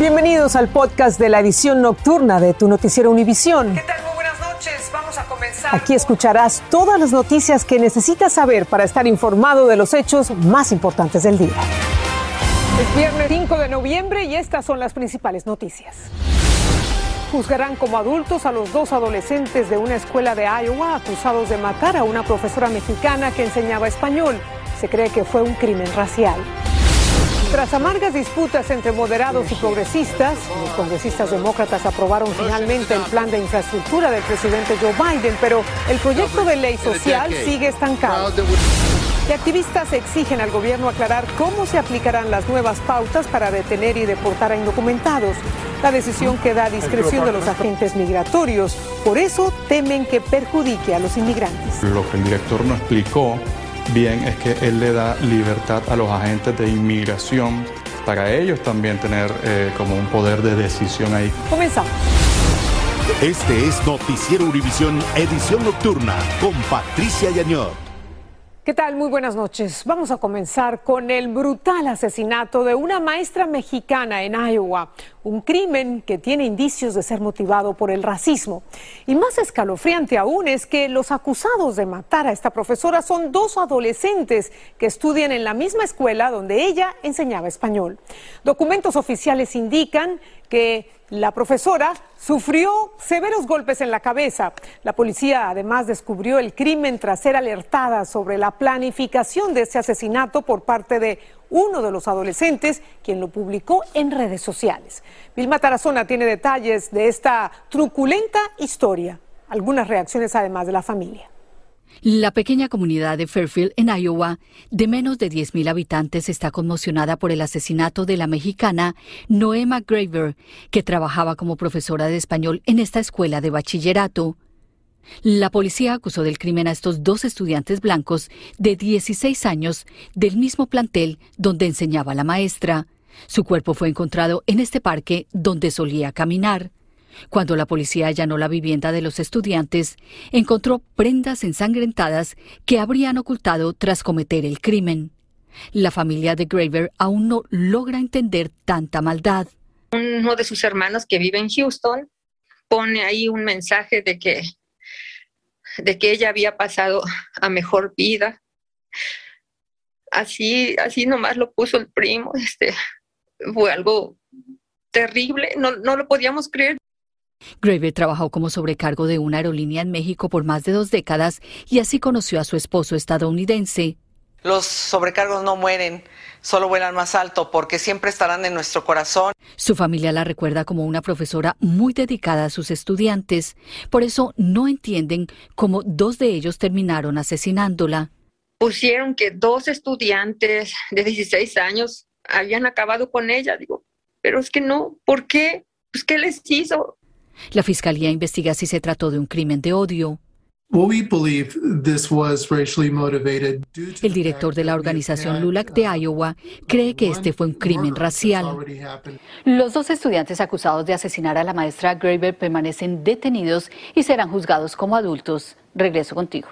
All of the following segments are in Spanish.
Bienvenidos al podcast de la edición nocturna de tu noticiero Univisión. ¿Qué tal? Muy buenas noches. Vamos a comenzar. Aquí escucharás todas las noticias que necesitas saber para estar informado de los hechos más importantes del día. Es viernes 5 de noviembre y estas son las principales noticias. Juzgarán como adultos a los dos adolescentes de una escuela de Iowa acusados de matar a una profesora mexicana que enseñaba español. Se cree que fue un crimen racial. Tras amargas disputas entre moderados y progresistas, los congresistas demócratas aprobaron finalmente el plan de infraestructura del presidente Joe Biden, pero el proyecto de ley social sigue estancado. Y activistas exigen al gobierno aclarar cómo se aplicarán las nuevas pautas para detener y deportar a indocumentados. La decisión queda a discreción de los agentes migratorios. Por eso temen que perjudique a los inmigrantes. Lo que el director no explicó bien es que él le da libertad a los agentes de inmigración para ellos también tener eh, como un poder de decisión ahí. Comenzamos. Este es Noticiero Univisión Edición Nocturna con Patricia Yañor. ¿Qué tal? Muy buenas noches. Vamos a comenzar con el brutal asesinato de una maestra mexicana en Iowa, un crimen que tiene indicios de ser motivado por el racismo. Y más escalofriante aún es que los acusados de matar a esta profesora son dos adolescentes que estudian en la misma escuela donde ella enseñaba español. Documentos oficiales indican que la profesora sufrió severos golpes en la cabeza. La policía además descubrió el crimen tras ser alertada sobre la planificación de este asesinato por parte de uno de los adolescentes, quien lo publicó en redes sociales. Vilma Tarazona tiene detalles de esta truculenta historia. Algunas reacciones además de la familia. La pequeña comunidad de Fairfield, en Iowa, de menos de 10.000 habitantes, está conmocionada por el asesinato de la mexicana Noema Graver, que trabajaba como profesora de español en esta escuela de bachillerato. La policía acusó del crimen a estos dos estudiantes blancos de 16 años del mismo plantel donde enseñaba la maestra. Su cuerpo fue encontrado en este parque donde solía caminar. Cuando la policía allanó la vivienda de los estudiantes, encontró prendas ensangrentadas que habrían ocultado tras cometer el crimen. La familia de Graver aún no logra entender tanta maldad. Uno de sus hermanos que vive en Houston pone ahí un mensaje de que, de que ella había pasado a mejor vida. Así, así nomás lo puso el primo. Este, fue algo terrible, no, no lo podíamos creer. Graver trabajó como sobrecargo de una aerolínea en México por más de dos décadas y así conoció a su esposo estadounidense. Los sobrecargos no mueren, solo vuelan más alto porque siempre estarán en nuestro corazón. Su familia la recuerda como una profesora muy dedicada a sus estudiantes. Por eso no entienden cómo dos de ellos terminaron asesinándola. Pusieron que dos estudiantes de 16 años habían acabado con ella. Digo, pero es que no, ¿por qué? Pues, ¿qué les hizo? La fiscalía investiga si se trató de un crimen de odio. El director de la organización LULAC de Iowa cree que este fue un crimen racial. Los dos estudiantes acusados de asesinar a la maestra Graver permanecen detenidos y serán juzgados como adultos. Regreso contigo.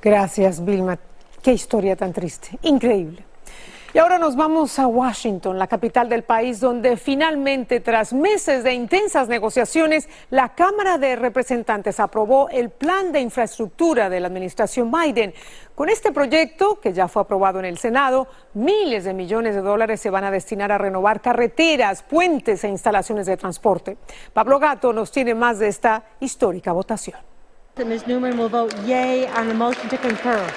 Gracias, Vilma. Qué historia tan triste. Increíble. Y ahora nos vamos a Washington, la capital del país, donde finalmente, tras meses de intensas negociaciones, la Cámara de Representantes aprobó el plan de infraestructura de la administración Biden. Con este proyecto, que ya fue aprobado en el Senado, miles de millones de dólares se van a destinar a renovar carreteras, puentes e instalaciones de transporte. Pablo Gato nos tiene más de esta histórica votación.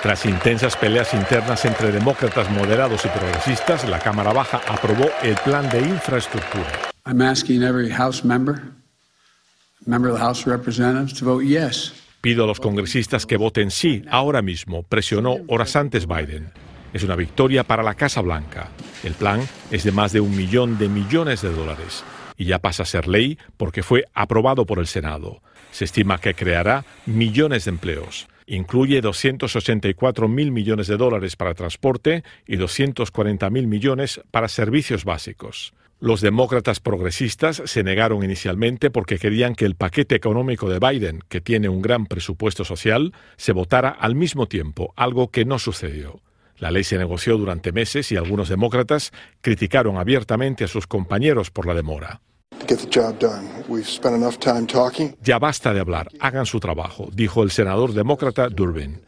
Tras intensas peleas internas entre demócratas moderados y progresistas, la Cámara Baja aprobó el plan de infraestructura. Pido a los congresistas que voten sí ahora mismo, presionó horas antes Biden. Es una victoria para la Casa Blanca. El plan es de más de un millón de millones de dólares y ya pasa a ser ley porque fue aprobado por el Senado. Se estima que creará millones de empleos. Incluye 284 mil millones de dólares para transporte y 240 mil millones para servicios básicos. Los demócratas progresistas se negaron inicialmente porque querían que el paquete económico de Biden, que tiene un gran presupuesto social, se votara al mismo tiempo, algo que no sucedió. La ley se negoció durante meses y algunos demócratas criticaron abiertamente a sus compañeros por la demora. Ya basta de hablar, hagan su trabajo, dijo el senador demócrata Durbin.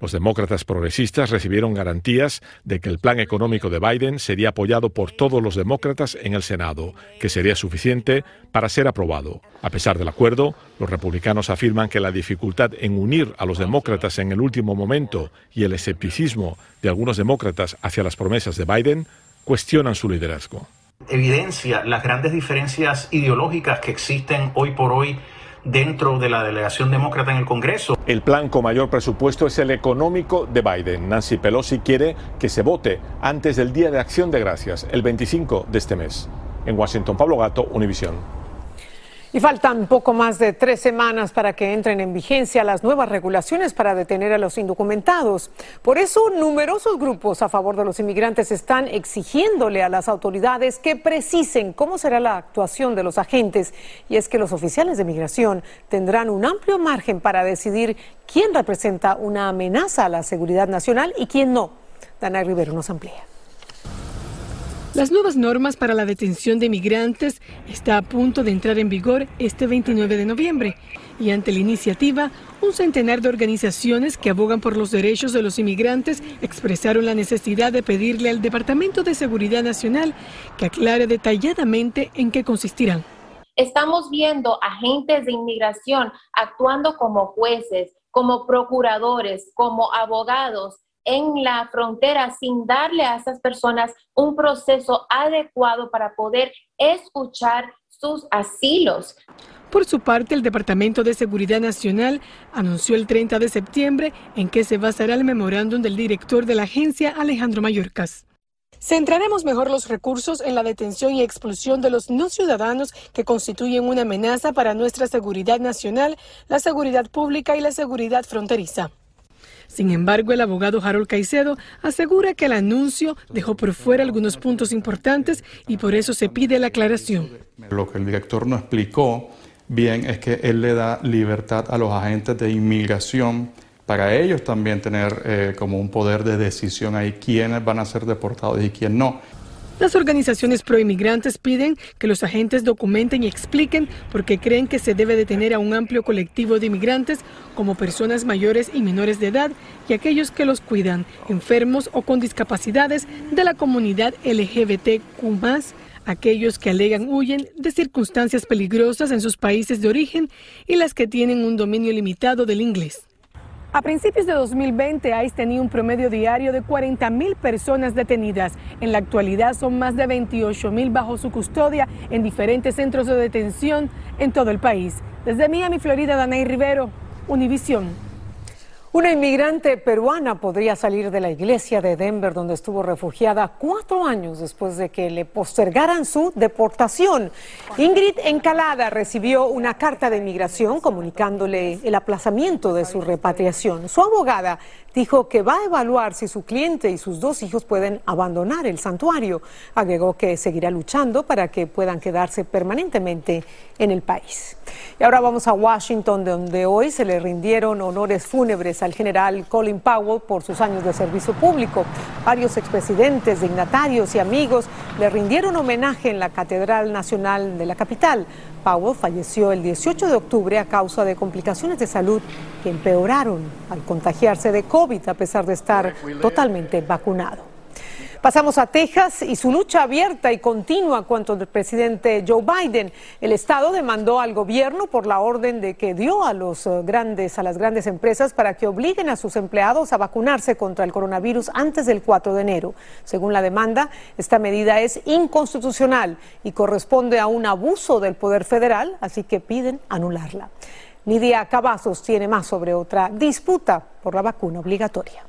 Los demócratas progresistas recibieron garantías de que el plan económico de Biden sería apoyado por todos los demócratas en el Senado, que sería suficiente para ser aprobado. A pesar del acuerdo, los republicanos afirman que la dificultad en unir a los demócratas en el último momento y el escepticismo de algunos demócratas hacia las promesas de Biden cuestionan su liderazgo. Evidencia las grandes diferencias ideológicas que existen hoy por hoy dentro de la delegación demócrata en el Congreso. El plan con mayor presupuesto es el económico de Biden. Nancy Pelosi quiere que se vote antes del Día de Acción de Gracias, el 25 de este mes. En Washington, Pablo Gato, Univisión. Y faltan poco más de tres semanas para que entren en vigencia las nuevas regulaciones para detener a los indocumentados. Por eso, numerosos grupos a favor de los inmigrantes están exigiéndole a las autoridades que precisen cómo será la actuación de los agentes. Y es que los oficiales de migración tendrán un amplio margen para decidir quién representa una amenaza a la seguridad nacional y quién no. Dana Rivero nos amplía. Las nuevas normas para la detención de migrantes está a punto de entrar en vigor este 29 de noviembre y ante la iniciativa, un centenar de organizaciones que abogan por los derechos de los inmigrantes expresaron la necesidad de pedirle al Departamento de Seguridad Nacional que aclare detalladamente en qué consistirán. Estamos viendo agentes de inmigración actuando como jueces, como procuradores, como abogados en la frontera sin darle a esas personas un proceso adecuado para poder escuchar sus asilos. Por su parte, el Departamento de Seguridad Nacional anunció el 30 de septiembre en que se basará el memorándum del director de la agencia, Alejandro Mayorkas. Centraremos mejor los recursos en la detención y expulsión de los no ciudadanos que constituyen una amenaza para nuestra seguridad nacional, la seguridad pública y la seguridad fronteriza. Sin embargo, el abogado Harold Caicedo asegura que el anuncio dejó por fuera algunos puntos importantes y por eso se pide la aclaración. Lo que el director no explicó bien es que él le da libertad a los agentes de inmigración para ellos también tener eh, como un poder de decisión ahí quiénes van a ser deportados y quién no. Las organizaciones proinmigrantes piden que los agentes documenten y expliquen por qué creen que se debe detener a un amplio colectivo de inmigrantes como personas mayores y menores de edad y aquellos que los cuidan, enfermos o con discapacidades de la comunidad LGBTQ aquellos que alegan huyen de circunstancias peligrosas en sus países de origen y las que tienen un dominio limitado del inglés. A principios de 2020, ICE tenía un promedio diario de 40 mil personas detenidas. En la actualidad son más de 28 mil bajo su custodia en diferentes centros de detención en todo el país. Desde Miami, Florida, Danay Rivero, Univisión. Una inmigrante peruana podría salir de la iglesia de Denver, donde estuvo refugiada cuatro años después de que le postergaran su deportación. Ingrid Encalada recibió una carta de inmigración comunicándole el aplazamiento de su repatriación. Su abogada dijo que va a evaluar si su cliente y sus dos hijos pueden abandonar el santuario. Agregó que seguirá luchando para que puedan quedarse permanentemente en el país. Y ahora vamos a Washington, donde hoy se le rindieron honores fúnebres al general Colin Powell por sus años de servicio público. Varios expresidentes, dignatarios y amigos le rindieron homenaje en la Catedral Nacional de la capital. Powell falleció el 18 de octubre a causa de complicaciones de salud que empeoraron al contagiarse de COVID a pesar de estar totalmente vacunado. Pasamos a Texas y su lucha abierta y continua contra el presidente Joe Biden. El estado demandó al gobierno por la orden de que dio a los eh, grandes a las grandes empresas para que obliguen a sus empleados a vacunarse contra el coronavirus antes del 4 de enero. Según la demanda, esta medida es inconstitucional y corresponde a un abuso del poder federal, así que piden anularla. Nidia Cavazos tiene más sobre otra disputa por la vacuna obligatoria.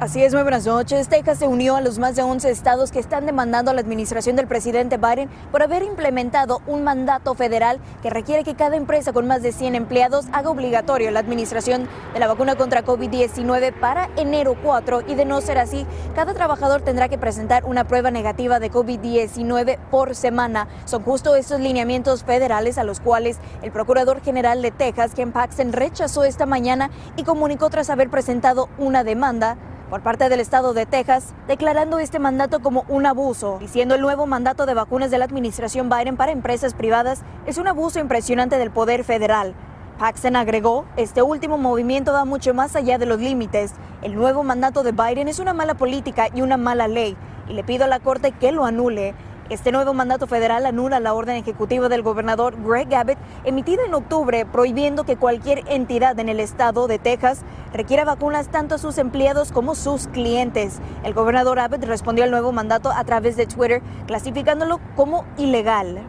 Así es, muy buenas noches. Texas se unió a los más de 11 estados que están demandando a la administración del presidente Biden por haber implementado un mandato federal que requiere que cada empresa con más de 100 empleados haga obligatorio la administración de la vacuna contra COVID-19 para enero 4 y de no ser así, cada trabajador tendrá que presentar una prueba negativa de COVID-19 por semana. Son justo esos lineamientos federales a los cuales el Procurador General de Texas, Ken Paxton, rechazó esta mañana y comunicó tras haber presentado una demanda por parte del estado de Texas, declarando este mandato como un abuso, diciendo el nuevo mandato de vacunas de la administración Biden para empresas privadas es un abuso impresionante del poder federal. Paxton agregó, este último movimiento va mucho más allá de los límites. El nuevo mandato de Biden es una mala política y una mala ley, y le pido a la Corte que lo anule. Este nuevo mandato federal anula la orden ejecutiva del gobernador Greg Abbott emitida en octubre prohibiendo que cualquier entidad en el estado de Texas requiera vacunas tanto a sus empleados como sus clientes. El gobernador Abbott respondió al nuevo mandato a través de Twitter clasificándolo como ilegal.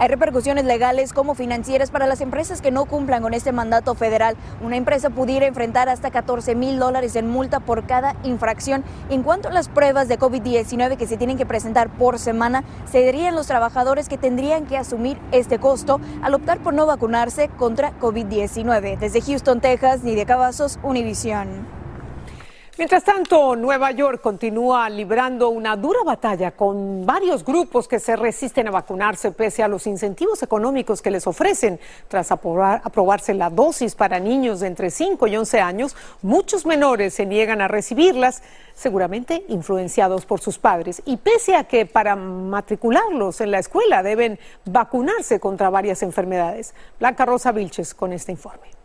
Hay repercusiones legales como financieras para las empresas que no cumplan con este mandato federal. Una empresa pudiera enfrentar hasta 14 mil dólares en multa por cada infracción. En cuanto a las pruebas de COVID-19 que se tienen que presentar por semana, serían los trabajadores que tendrían que asumir este costo al optar por no vacunarse contra COVID-19. Desde Houston, Texas, Nidia Cavazos, Univisión. Mientras tanto, Nueva York continúa librando una dura batalla con varios grupos que se resisten a vacunarse pese a los incentivos económicos que les ofrecen. Tras aprobarse la dosis para niños de entre 5 y 11 años, muchos menores se niegan a recibirlas, seguramente influenciados por sus padres. Y pese a que para matricularlos en la escuela deben vacunarse contra varias enfermedades. Blanca Rosa Vilches con este informe.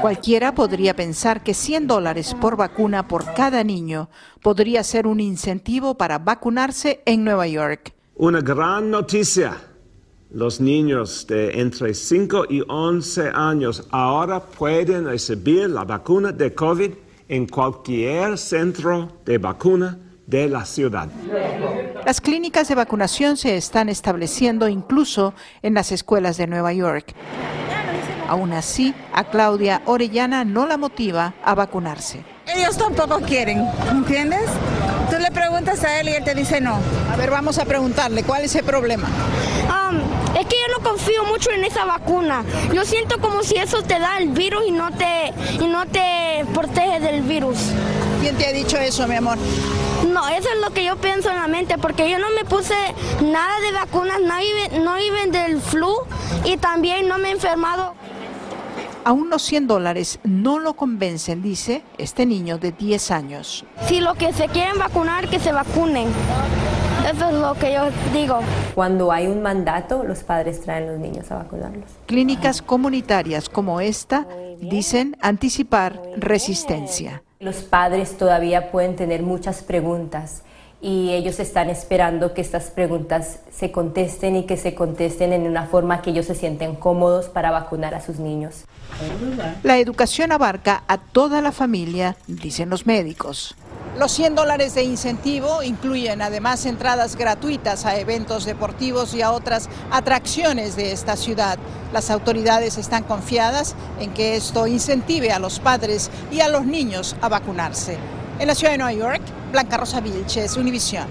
Cualquiera podría pensar que 100 dólares por vacuna por cada niño podría ser un incentivo para vacunarse en Nueva York. Una gran noticia. Los niños de entre 5 y 11 años ahora pueden recibir la vacuna de COVID en cualquier centro de vacuna de la ciudad. Las clínicas de vacunación se están estableciendo incluso en las escuelas de Nueva York. Aún así, a Claudia Orellana no la motiva a vacunarse. Ellos tampoco quieren, ¿entiendes? Tú le preguntas a él y él te dice no. A ver, vamos a preguntarle, ¿cuál es el problema? Um, es que yo no confío mucho en esa vacuna. Yo siento como si eso te da el virus y no te, y no te protege del virus. ¿Quién te ha dicho eso, mi amor? No, eso es lo que yo pienso en la mente, porque yo no me puse nada de vacunas, no iban no iban del flu y también no me he enfermado. Aún los 100 dólares no lo convencen, dice este niño de 10 años. Si lo que se quieren vacunar, que se vacunen. Eso es lo que yo digo. Cuando hay un mandato, los padres traen a los niños a vacunarlos. Clínicas comunitarias como esta dicen anticipar resistencia. Los padres todavía pueden tener muchas preguntas y ellos están esperando que estas preguntas se contesten y que se contesten en una forma que ellos se sienten cómodos para vacunar a sus niños. La educación abarca a toda la familia, dicen los médicos. Los 100 dólares de incentivo incluyen además entradas gratuitas a eventos deportivos y a otras atracciones de esta ciudad. Las autoridades están confiadas en que esto incentive a los padres y a los niños a vacunarse. En la ciudad de Nueva York, Blanca Rosa Vilches, Univisión.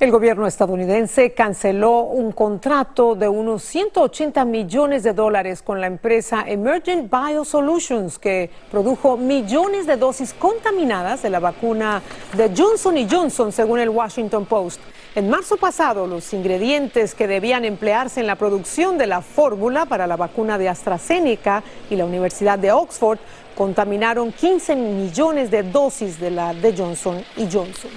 El gobierno estadounidense canceló un contrato de unos 180 millones de dólares con la empresa Emergent Biosolutions, que produjo millones de dosis contaminadas de la vacuna de Johnson Johnson, según el Washington Post. En marzo pasado, los ingredientes que debían emplearse en la producción de la fórmula para la vacuna de AstraZeneca y la Universidad de Oxford contaminaron 15 millones de dosis de la de Johnson y Johnson.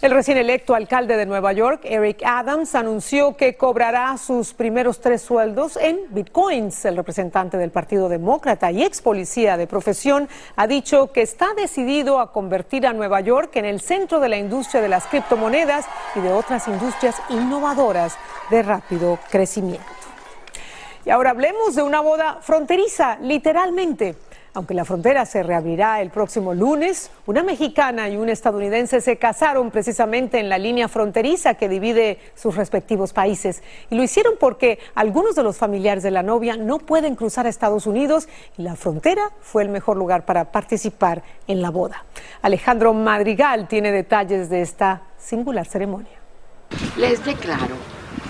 El recién electo alcalde de Nueva York, Eric Adams, anunció que cobrará sus primeros tres sueldos en bitcoins. El representante del Partido Demócrata y ex policía de profesión ha dicho que está decidido a convertir a Nueva York en el centro de la industria de las criptomonedas y de otras industrias innovadoras de rápido crecimiento. Y ahora hablemos de una boda fronteriza, literalmente. Aunque la frontera se reabrirá el próximo lunes, una mexicana y un estadounidense se casaron precisamente en la línea fronteriza que divide sus respectivos países. Y lo hicieron porque algunos de los familiares de la novia no pueden cruzar a Estados Unidos y la frontera fue el mejor lugar para participar en la boda. Alejandro Madrigal tiene detalles de esta singular ceremonia. Les declaro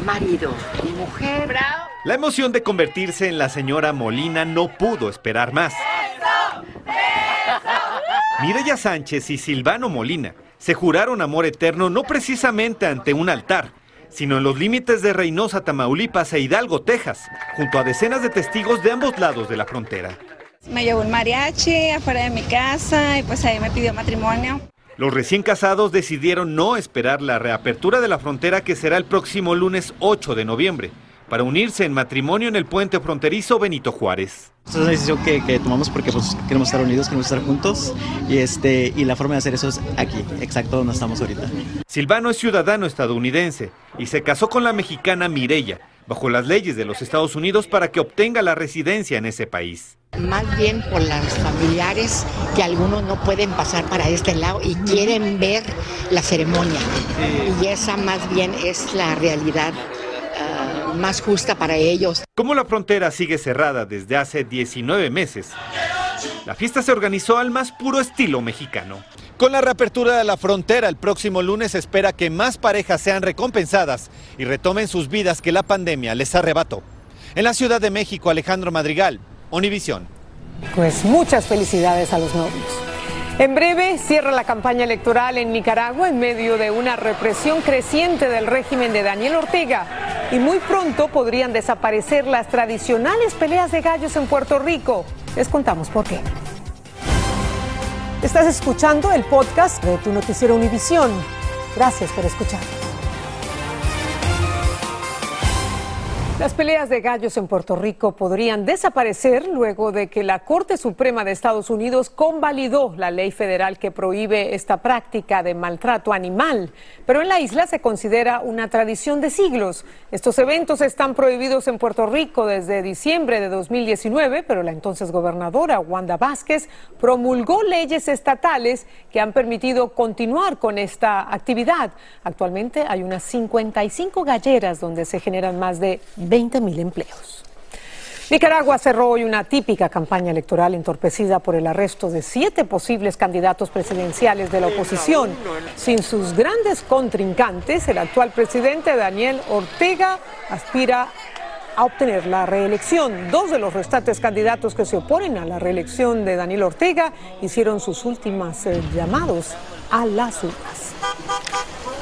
marido y mujer. La emoción de convertirse en la señora Molina no pudo esperar más. Mireya Sánchez y Silvano Molina se juraron amor eterno no precisamente ante un altar, sino en los límites de Reynosa, Tamaulipas e Hidalgo, Texas, junto a decenas de testigos de ambos lados de la frontera. Me llevó un mariachi afuera de mi casa y pues ahí me pidió matrimonio. Los recién casados decidieron no esperar la reapertura de la frontera que será el próximo lunes 8 de noviembre para unirse en matrimonio en el puente fronterizo Benito Juárez. Es una decisión que, tomamos porque pues, queremos estar unidos, queremos estar juntos y, este, y la forma de hacer eso es aquí, exacto donde estamos ahorita. Silvano es ciudadano estadounidense y se casó con la mexicana Mirella bajo las leyes de los Estados Unidos para que obtenga la residencia en ese país. Más bien por las familiares que algunos no pueden pasar para este lado y quieren ver la ceremonia. Y esa más bien es la realidad más justa para ellos. Como la frontera sigue cerrada desde hace 19 meses, la fiesta se organizó al más puro estilo mexicano. Con la reapertura de la frontera el próximo lunes se espera que más parejas sean recompensadas y retomen sus vidas que la pandemia les arrebató. En la Ciudad de México, Alejandro Madrigal, Univisión. Pues muchas felicidades a los novios. En breve cierra la campaña electoral en Nicaragua en medio de una represión creciente del régimen de Daniel Ortega. Y muy pronto podrían desaparecer las tradicionales peleas de gallos en Puerto Rico. Les contamos por qué. Estás escuchando el podcast de tu noticiero Univisión. Gracias por escuchar. Las peleas de gallos en Puerto Rico podrían desaparecer luego de que la Corte Suprema de Estados Unidos convalidó la ley federal que prohíbe esta práctica de maltrato animal. Pero en la isla se considera una tradición de siglos. Estos eventos están prohibidos en Puerto Rico desde diciembre de 2019, pero la entonces gobernadora Wanda Vázquez promulgó leyes estatales que han permitido continuar con esta actividad. Actualmente hay unas 55 galleras donde se generan más de 20 mil empleos. Nicaragua cerró hoy una típica campaña electoral entorpecida por el arresto de siete posibles candidatos presidenciales de la oposición. Sin sus grandes contrincantes, el actual presidente Daniel Ortega aspira a obtener la reelección. Dos de los restantes candidatos que se oponen a la reelección de Daniel Ortega hicieron sus últimos eh, llamados a las urnas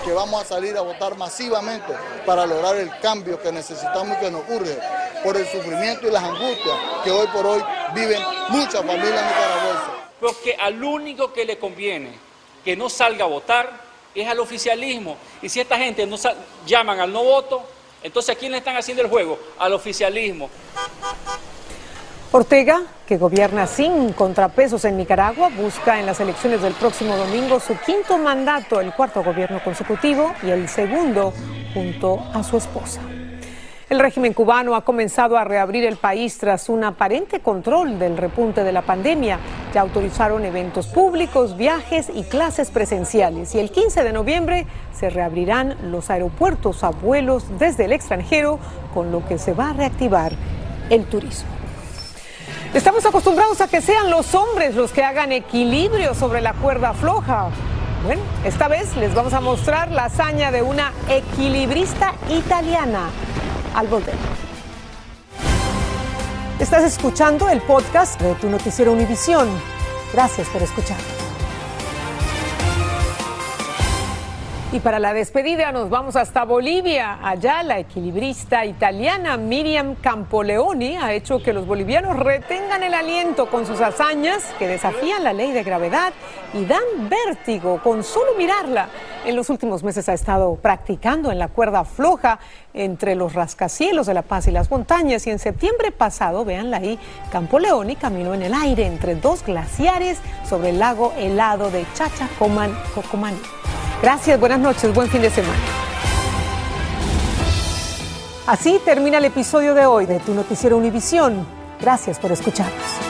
que vamos a salir a votar masivamente para lograr el cambio que necesitamos y que nos urge por el sufrimiento y las angustias que hoy por hoy viven muchas familias nicaragüenses. Porque al único que le conviene que no salga a votar es al oficialismo. Y si esta gente no llaman al no voto, entonces ¿a quién le están haciendo el juego? Al oficialismo. Ortega, que gobierna sin contrapesos en Nicaragua, busca en las elecciones del próximo domingo su quinto mandato, el cuarto gobierno consecutivo y el segundo junto a su esposa. El régimen cubano ha comenzado a reabrir el país tras un aparente control del repunte de la pandemia. Ya autorizaron eventos públicos, viajes y clases presenciales. Y el 15 de noviembre se reabrirán los aeropuertos a vuelos desde el extranjero, con lo que se va a reactivar el turismo. Estamos acostumbrados a que sean los hombres los que hagan equilibrio sobre la cuerda floja. Bueno, esta vez les vamos a mostrar la hazaña de una equilibrista italiana al volver. Estás escuchando el podcast de tu noticiero Univisión. Gracias por escuchar. Y para la despedida nos vamos hasta Bolivia. Allá la equilibrista italiana Miriam Campoleoni ha hecho que los bolivianos retengan el aliento con sus hazañas que desafían la ley de gravedad y dan vértigo con solo mirarla. En los últimos meses ha estado practicando en la cuerda floja entre los rascacielos de La Paz y las montañas y en septiembre pasado, véanla ahí, Campoleoni caminó en el aire entre dos glaciares sobre el lago helado de Chachacoman, Cocomaní. Gracias, buenas noches, buen fin de semana. Así termina el episodio de hoy de Tu Noticiero Univisión. Gracias por escucharnos.